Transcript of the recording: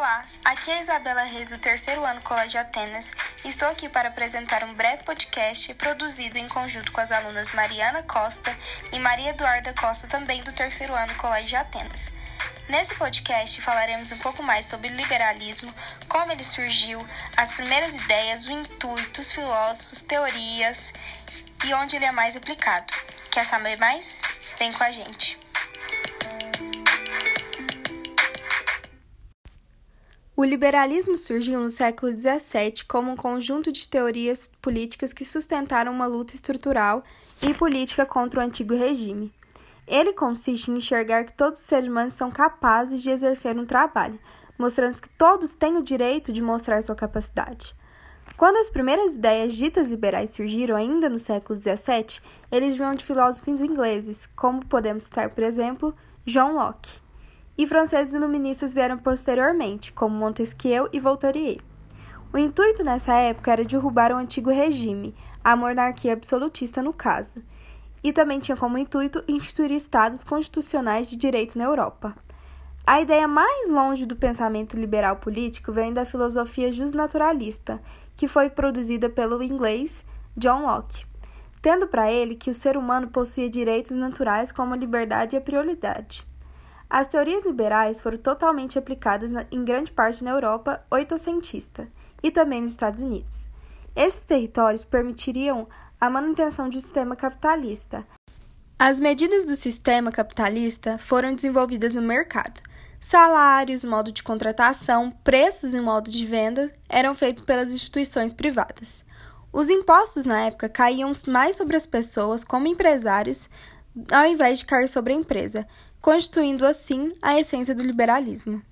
Olá, aqui é a Isabela Reis do terceiro ano Colégio Atenas e estou aqui para apresentar um breve podcast produzido em conjunto com as alunas Mariana Costa e Maria Eduarda Costa, também do terceiro ano Colégio Atenas. Nesse podcast falaremos um pouco mais sobre liberalismo, como ele surgiu, as primeiras ideias, o intuito, os filósofos, teorias e onde ele é mais aplicado. Quer saber mais? Vem com a gente! O liberalismo surgiu no século XVII como um conjunto de teorias políticas que sustentaram uma luta estrutural e política contra o antigo regime. Ele consiste em enxergar que todos os seres humanos são capazes de exercer um trabalho, mostrando que todos têm o direito de mostrar sua capacidade. Quando as primeiras ideias ditas liberais surgiram ainda no século XVII, eles vinham de filósofos ingleses, como podemos citar, por exemplo, John Locke e franceses iluministas vieram posteriormente, como Montesquieu e Voltaire. O intuito nessa época era derrubar o antigo regime, a monarquia absolutista no caso, e também tinha como intuito instituir estados constitucionais de direito na Europa. A ideia mais longe do pensamento liberal político vem da filosofia justnaturalista, que foi produzida pelo inglês John Locke, tendo para ele que o ser humano possuía direitos naturais como a liberdade e a prioridade. As teorias liberais foram totalmente aplicadas em grande parte na Europa oitocentista e também nos Estados Unidos. Esses territórios permitiriam a manutenção de um sistema capitalista. As medidas do sistema capitalista foram desenvolvidas no mercado. Salários, modo de contratação, preços e modo de venda eram feitos pelas instituições privadas. Os impostos na época caíam mais sobre as pessoas como empresários, ao invés de cair sobre a empresa, constituindo assim a essência do liberalismo.